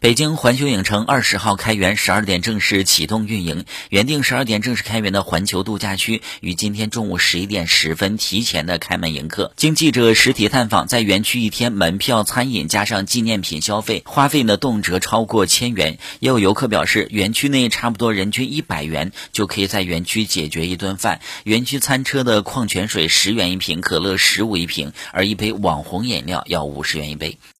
北京环球影城二十号开园十二点正式启动运营原定十二点正式开园的环球度假区于今天中午十一点十分提前的开门迎客。经记者实体探访在园区一天门票餐饮加上纪念品消费花费呢动辄超过千元。也有游客表示园区内差不多人均一百元就可以在园区解决一顿饭。园区餐车的矿泉水十元一瓶可乐十五一瓶而一杯网红饮料要五十元一杯。